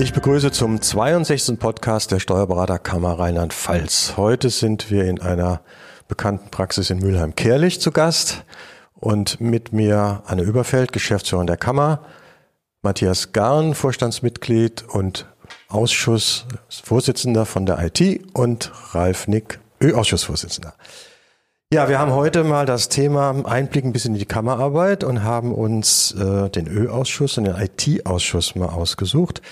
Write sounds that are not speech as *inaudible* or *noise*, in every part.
Ich begrüße zum 62. Podcast der Steuerberaterkammer Rheinland-Pfalz. Heute sind wir in einer bekannten Praxis in Mülheim-Kerlich zu Gast und mit mir Anne Überfeld, Geschäftsführerin der Kammer, Matthias Garn, Vorstandsmitglied und Ausschussvorsitzender von der IT und Ralf Nick, Ö-Ausschussvorsitzender. Ja, wir haben heute mal das Thema Einblick ein bisschen in die Kammerarbeit und haben uns äh, den Ö-Ausschuss und den IT-Ausschuss mal ausgesucht.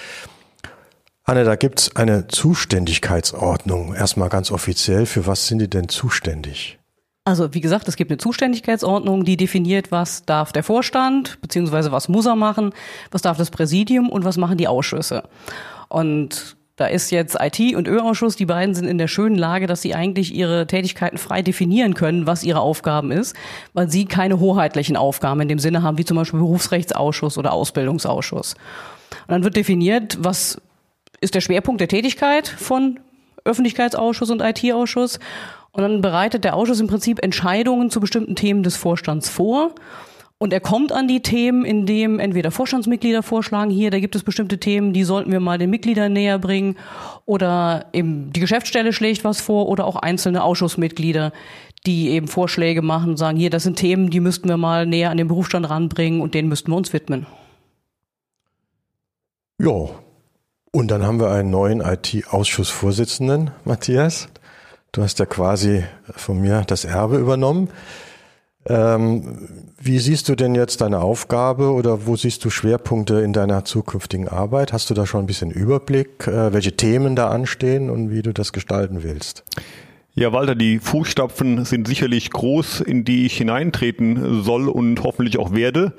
Anne, da gibt's eine Zuständigkeitsordnung. Erstmal ganz offiziell. Für was sind die denn zuständig? Also wie gesagt, es gibt eine Zuständigkeitsordnung, die definiert, was darf der Vorstand, beziehungsweise was muss er machen, was darf das Präsidium und was machen die Ausschüsse. Und da ist jetzt IT und Ö-Ausschuss, die beiden sind in der schönen Lage, dass sie eigentlich ihre Tätigkeiten frei definieren können, was ihre Aufgaben ist, weil sie keine hoheitlichen Aufgaben in dem Sinne haben, wie zum Beispiel Berufsrechtsausschuss oder Ausbildungsausschuss. Und dann wird definiert, was ist der Schwerpunkt der Tätigkeit von Öffentlichkeitsausschuss und IT-Ausschuss. Und dann bereitet der Ausschuss im Prinzip Entscheidungen zu bestimmten Themen des Vorstands vor. Und er kommt an die Themen, indem entweder Vorstandsmitglieder vorschlagen, hier, da gibt es bestimmte Themen, die sollten wir mal den Mitgliedern näher bringen, oder eben die Geschäftsstelle schlägt was vor, oder auch einzelne Ausschussmitglieder, die eben Vorschläge machen und sagen, hier, das sind Themen, die müssten wir mal näher an den Berufsstand ranbringen und denen müssten wir uns widmen. Ja, und dann haben wir einen neuen IT-Ausschussvorsitzenden, Matthias. Du hast ja quasi von mir das Erbe übernommen. Ähm, wie siehst du denn jetzt deine Aufgabe oder wo siehst du Schwerpunkte in deiner zukünftigen Arbeit? Hast du da schon ein bisschen Überblick, äh, welche Themen da anstehen und wie du das gestalten willst? Ja, Walter, die Fußstapfen sind sicherlich groß, in die ich hineintreten soll und hoffentlich auch werde.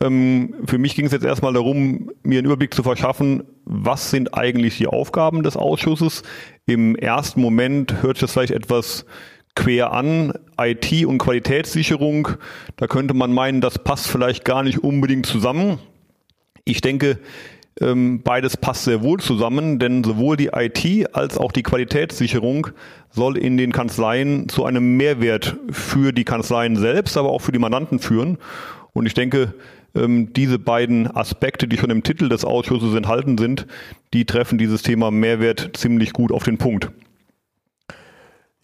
Ähm, für mich ging es jetzt erstmal darum, mir einen Überblick zu verschaffen, was sind eigentlich die Aufgaben des Ausschusses. Im ersten Moment hört sich das vielleicht etwas quer an, IT und Qualitätssicherung. Da könnte man meinen, das passt vielleicht gar nicht unbedingt zusammen. Ich denke, ähm, beides passt sehr wohl zusammen, denn sowohl die IT als auch die Qualitätssicherung soll in den Kanzleien zu einem Mehrwert für die Kanzleien selbst, aber auch für die Mandanten führen. Und ich denke, ähm, diese beiden Aspekte, die schon im Titel des Ausschusses enthalten sind, die treffen dieses Thema Mehrwert ziemlich gut auf den Punkt.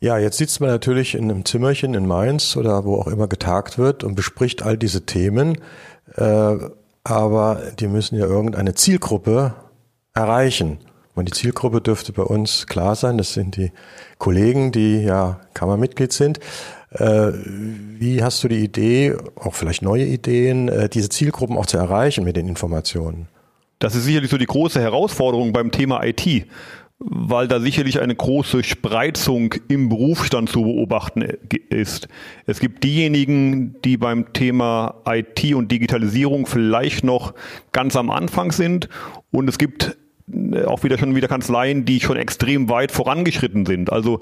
Ja, jetzt sitzt man natürlich in einem Zimmerchen in Mainz oder wo auch immer getagt wird und bespricht all diese Themen, äh, aber die müssen ja irgendeine Zielgruppe erreichen. Und die Zielgruppe dürfte bei uns klar sein, das sind die Kollegen, die ja Kammermitglied sind. Äh, wie hast du die Idee, auch vielleicht neue Ideen, äh, diese Zielgruppen auch zu erreichen mit den Informationen? Das ist sicherlich so die große Herausforderung beim Thema IT, weil da sicherlich eine große Spreizung im Berufsstand zu beobachten ist. Es gibt diejenigen, die beim Thema IT und Digitalisierung vielleicht noch ganz am Anfang sind und es gibt äh, auch wieder schon wieder Kanzleien, die schon extrem weit vorangeschritten sind. Also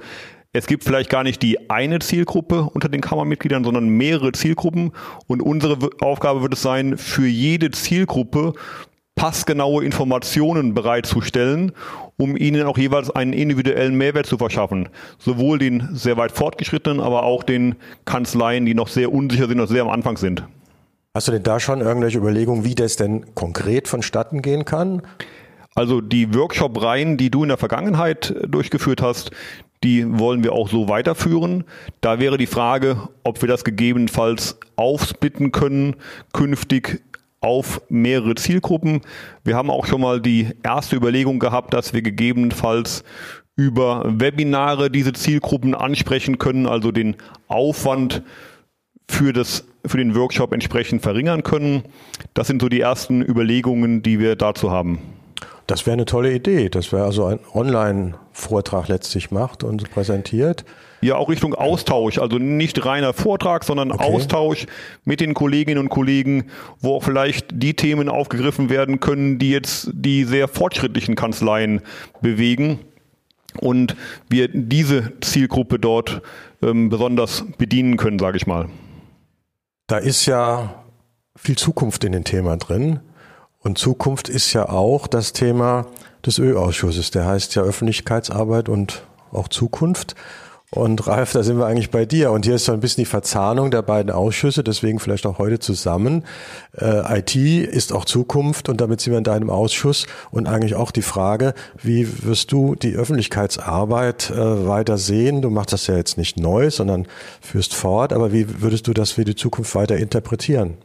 es gibt vielleicht gar nicht die eine Zielgruppe unter den Kammermitgliedern, sondern mehrere Zielgruppen. Und unsere Aufgabe wird es sein, für jede Zielgruppe passgenaue Informationen bereitzustellen, um ihnen auch jeweils einen individuellen Mehrwert zu verschaffen. Sowohl den sehr weit fortgeschrittenen, aber auch den Kanzleien, die noch sehr unsicher sind und sehr am Anfang sind. Hast du denn da schon irgendwelche Überlegungen, wie das denn konkret vonstatten gehen kann? Also die Workshop-Reihen, die du in der Vergangenheit durchgeführt hast, die wollen wir auch so weiterführen. Da wäre die Frage, ob wir das gegebenenfalls aufsplitten können, künftig auf mehrere Zielgruppen. Wir haben auch schon mal die erste Überlegung gehabt, dass wir gegebenenfalls über Webinare diese Zielgruppen ansprechen können, also den Aufwand für das für den Workshop entsprechend verringern können. Das sind so die ersten Überlegungen, die wir dazu haben. Das wäre eine tolle Idee, dass wir also einen Online-Vortrag letztlich macht und präsentiert. Ja, auch Richtung Austausch, also nicht reiner Vortrag, sondern okay. Austausch mit den Kolleginnen und Kollegen, wo auch vielleicht die Themen aufgegriffen werden können, die jetzt die sehr fortschrittlichen Kanzleien bewegen und wir diese Zielgruppe dort ähm, besonders bedienen können, sage ich mal. Da ist ja viel Zukunft in dem Thema drin. Und Zukunft ist ja auch das Thema des Ö-Ausschusses. Der heißt ja Öffentlichkeitsarbeit und auch Zukunft. Und Ralf, da sind wir eigentlich bei dir. Und hier ist so ein bisschen die Verzahnung der beiden Ausschüsse, deswegen vielleicht auch heute zusammen. Äh, IT ist auch Zukunft und damit sind wir in deinem Ausschuss. Und eigentlich auch die Frage, wie wirst du die Öffentlichkeitsarbeit äh, weiter sehen? Du machst das ja jetzt nicht neu, sondern führst fort. Aber wie würdest du das für die Zukunft weiter interpretieren?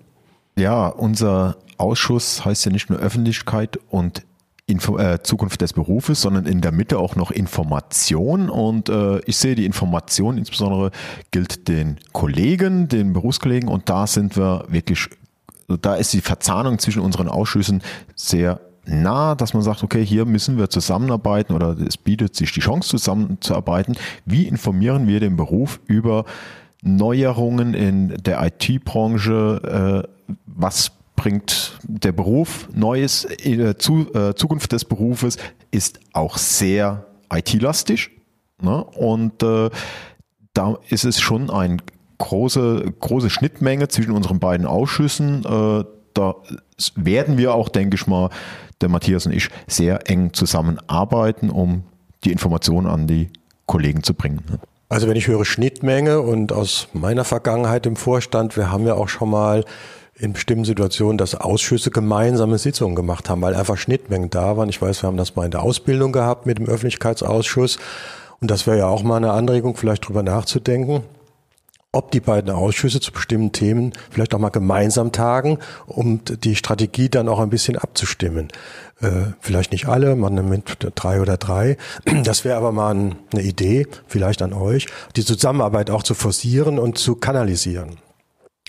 Ja, unser Ausschuss heißt ja nicht nur Öffentlichkeit und Info äh, Zukunft des Berufes, sondern in der Mitte auch noch Information. Und äh, ich sehe die Information insbesondere gilt den Kollegen, den Berufskollegen. Und da sind wir wirklich, da ist die Verzahnung zwischen unseren Ausschüssen sehr nah, dass man sagt, okay, hier müssen wir zusammenarbeiten oder es bietet sich die Chance zusammenzuarbeiten. Wie informieren wir den Beruf über Neuerungen in der IT-Branche? Äh, was bringt der Beruf Neues, äh, zu, äh, Zukunft des Berufes ist auch sehr IT-lastig. Ne? Und äh, da ist es schon eine große, große Schnittmenge zwischen unseren beiden Ausschüssen. Äh, da werden wir auch, denke ich mal, der Matthias und ich sehr eng zusammenarbeiten, um die Informationen an die Kollegen zu bringen. Ne? Also wenn ich höre Schnittmenge und aus meiner Vergangenheit im Vorstand, wir haben ja auch schon mal in bestimmten Situationen, dass Ausschüsse gemeinsame Sitzungen gemacht haben, weil einfach Schnittmengen da waren. Ich weiß, wir haben das mal in der Ausbildung gehabt mit dem Öffentlichkeitsausschuss. Und das wäre ja auch mal eine Anregung, vielleicht drüber nachzudenken, ob die beiden Ausschüsse zu bestimmten Themen vielleicht auch mal gemeinsam tagen, um die Strategie dann auch ein bisschen abzustimmen. Äh, vielleicht nicht alle, man nimmt drei oder drei. Das wäre aber mal eine Idee, vielleicht an euch, die Zusammenarbeit auch zu forcieren und zu kanalisieren.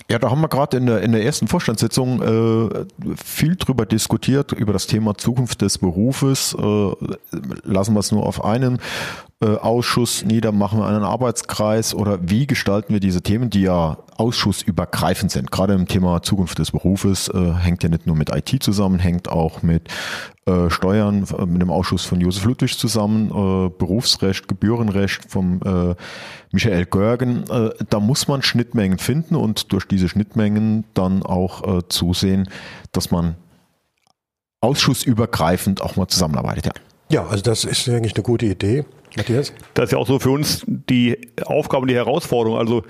Ja, da haben wir gerade in der, in der ersten Vorstandssitzung äh, viel drüber diskutiert, über das Thema Zukunft des Berufes. Äh, lassen wir es nur auf einem äh, Ausschuss nieder, machen wir einen Arbeitskreis oder wie gestalten wir diese Themen, die ja ausschussübergreifend sind. Gerade im Thema Zukunft des Berufes äh, hängt ja nicht nur mit IT zusammen, hängt auch mit äh, Steuern, äh, mit dem Ausschuss von Josef Ludwig zusammen, äh, Berufsrecht, Gebührenrecht vom äh, Michael Görgen. Äh, da muss man Schnittmengen finden und durch diese Schnittmengen dann auch äh, zusehen, dass man ausschussübergreifend auch mal zusammenarbeitet. Ja. Ja, also das ist eigentlich eine gute Idee. Matthias? Das ist ja auch so für uns die Aufgabe, die Herausforderung. Also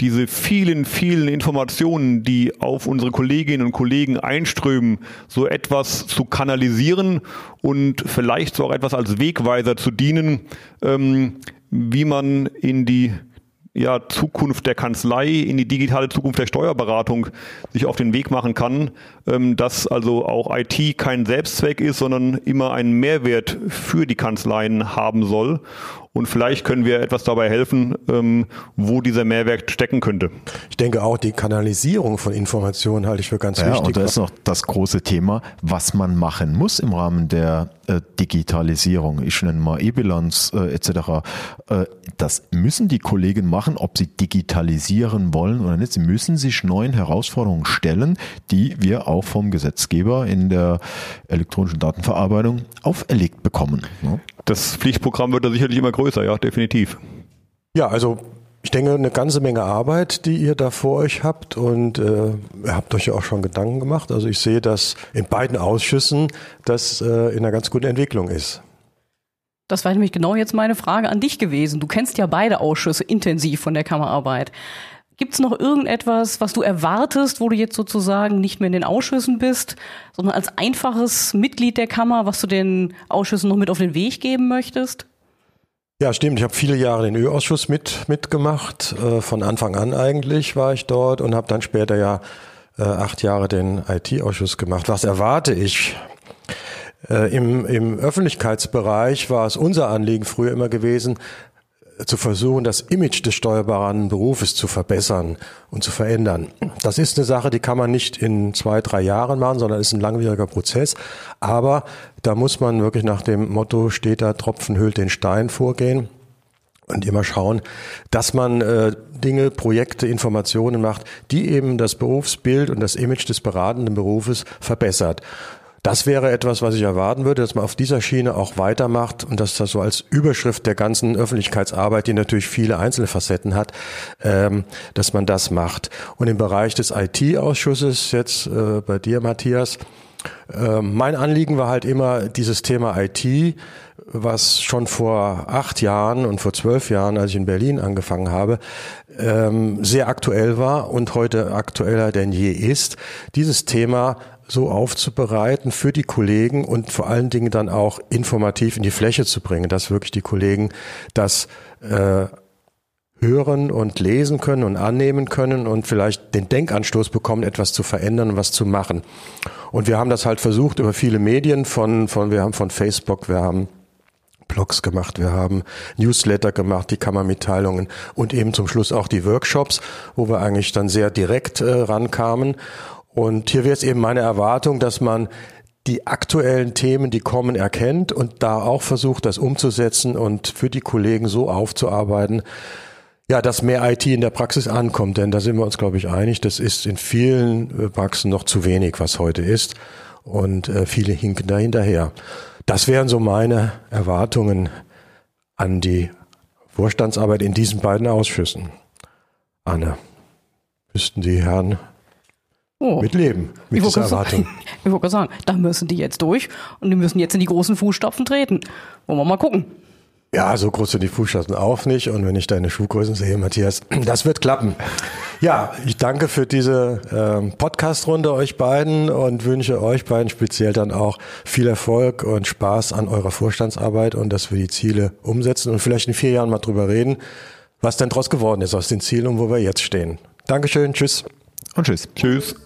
diese vielen, vielen Informationen, die auf unsere Kolleginnen und Kollegen einströmen, so etwas zu kanalisieren und vielleicht so auch etwas als Wegweiser zu dienen, ähm, wie man in die ja, Zukunft der Kanzlei, in die digitale Zukunft der Steuerberatung sich auf den Weg machen kann, ähm, dass also auch IT kein Selbstzweck ist, sondern immer einen Mehrwert für die Kanzleien haben soll und vielleicht können wir etwas dabei helfen, ähm, wo dieser Mehrwert stecken könnte. Ich denke auch, die Kanalisierung von Informationen halte ich für ganz ja, wichtig. Und da ist noch das große Thema, was man machen muss im Rahmen der äh, Digitalisierung. Ich nenne mal E-Bilanz äh, etc. Äh, das müssen die Kollegen machen, ob sie digitalisieren wollen oder nicht. Sie müssen sich neuen Herausforderungen stellen, die wir auch vom Gesetzgeber in der elektronischen Datenverarbeitung auferlegt bekommen. Ja. Das Pflichtprogramm wird da sicherlich immer größer, ja, definitiv. Ja, also ich denke, eine ganze Menge Arbeit, die ihr da vor euch habt und äh, ihr habt euch ja auch schon Gedanken gemacht. Also ich sehe, dass in beiden Ausschüssen das äh, in einer ganz guten Entwicklung ist. Das war nämlich genau jetzt meine Frage an dich gewesen. Du kennst ja beide Ausschüsse intensiv von der Kammerarbeit. Gibt es noch irgendetwas, was du erwartest, wo du jetzt sozusagen nicht mehr in den Ausschüssen bist, sondern als einfaches Mitglied der Kammer, was du den Ausschüssen noch mit auf den Weg geben möchtest? Ja, stimmt. Ich habe viele Jahre den Ö-Ausschuss mit, mitgemacht. Äh, von Anfang an eigentlich war ich dort und habe dann später ja äh, acht Jahre den IT-Ausschuss gemacht. Was erwarte ich? Äh, Im, Im Öffentlichkeitsbereich war es unser Anliegen früher immer gewesen, zu versuchen, das Image des steuerberatenden Berufes zu verbessern und zu verändern. Das ist eine Sache, die kann man nicht in zwei, drei Jahren machen, sondern ist ein langwieriger Prozess. Aber da muss man wirklich nach dem Motto, steht da Tropfen hüllt den Stein vorgehen und immer schauen, dass man äh, Dinge, Projekte, Informationen macht, die eben das Berufsbild und das Image des beratenden Berufes verbessert. Das wäre etwas, was ich erwarten würde, dass man auf dieser Schiene auch weitermacht und dass das so als Überschrift der ganzen Öffentlichkeitsarbeit, die natürlich viele einzelne Facetten hat, ähm, dass man das macht. Und im Bereich des IT-Ausschusses, jetzt äh, bei dir, Matthias, äh, mein Anliegen war halt immer dieses Thema IT was schon vor acht Jahren und vor zwölf Jahren, als ich in Berlin angefangen habe, ähm, sehr aktuell war und heute aktueller denn je ist. Dieses Thema so aufzubereiten für die Kollegen und vor allen Dingen dann auch informativ in die Fläche zu bringen, dass wirklich die Kollegen das äh, hören und lesen können und annehmen können und vielleicht den Denkanstoß bekommen, etwas zu verändern und was zu machen. Und wir haben das halt versucht über viele Medien von, von wir haben von Facebook, wir haben Blogs gemacht, wir haben Newsletter gemacht, die Kammermitteilungen und eben zum Schluss auch die Workshops, wo wir eigentlich dann sehr direkt äh, rankamen. Und hier wäre es eben meine Erwartung, dass man die aktuellen Themen, die kommen, erkennt und da auch versucht, das umzusetzen und für die Kollegen so aufzuarbeiten, ja, dass mehr IT in der Praxis ankommt, denn da sind wir uns, glaube ich, einig, das ist in vielen äh, Praxen noch zu wenig, was heute ist und äh, viele hinken da hinterher. Das wären so meine Erwartungen an die Vorstandsarbeit in diesen beiden Ausschüssen. Anne, müssten die Herren oh. mitleben mit dieser Erwartung. Sagen, ich wollte *laughs* sagen, da müssen die jetzt durch und die müssen jetzt in die großen Fußstapfen treten. Wollen wir mal gucken. Ja, so groß sind die Fußstapfen auch nicht. Und wenn ich deine Schuhgrößen sehe, Matthias, *clears throat* das wird klappen. Ja, ich danke für diese ähm, Podcast-Runde euch beiden und wünsche euch beiden speziell dann auch viel Erfolg und Spaß an eurer Vorstandsarbeit und dass wir die Ziele umsetzen und vielleicht in vier Jahren mal drüber reden, was denn draus geworden ist aus den Zielen und wo wir jetzt stehen. Dankeschön, tschüss. Und tschüss. Tschüss.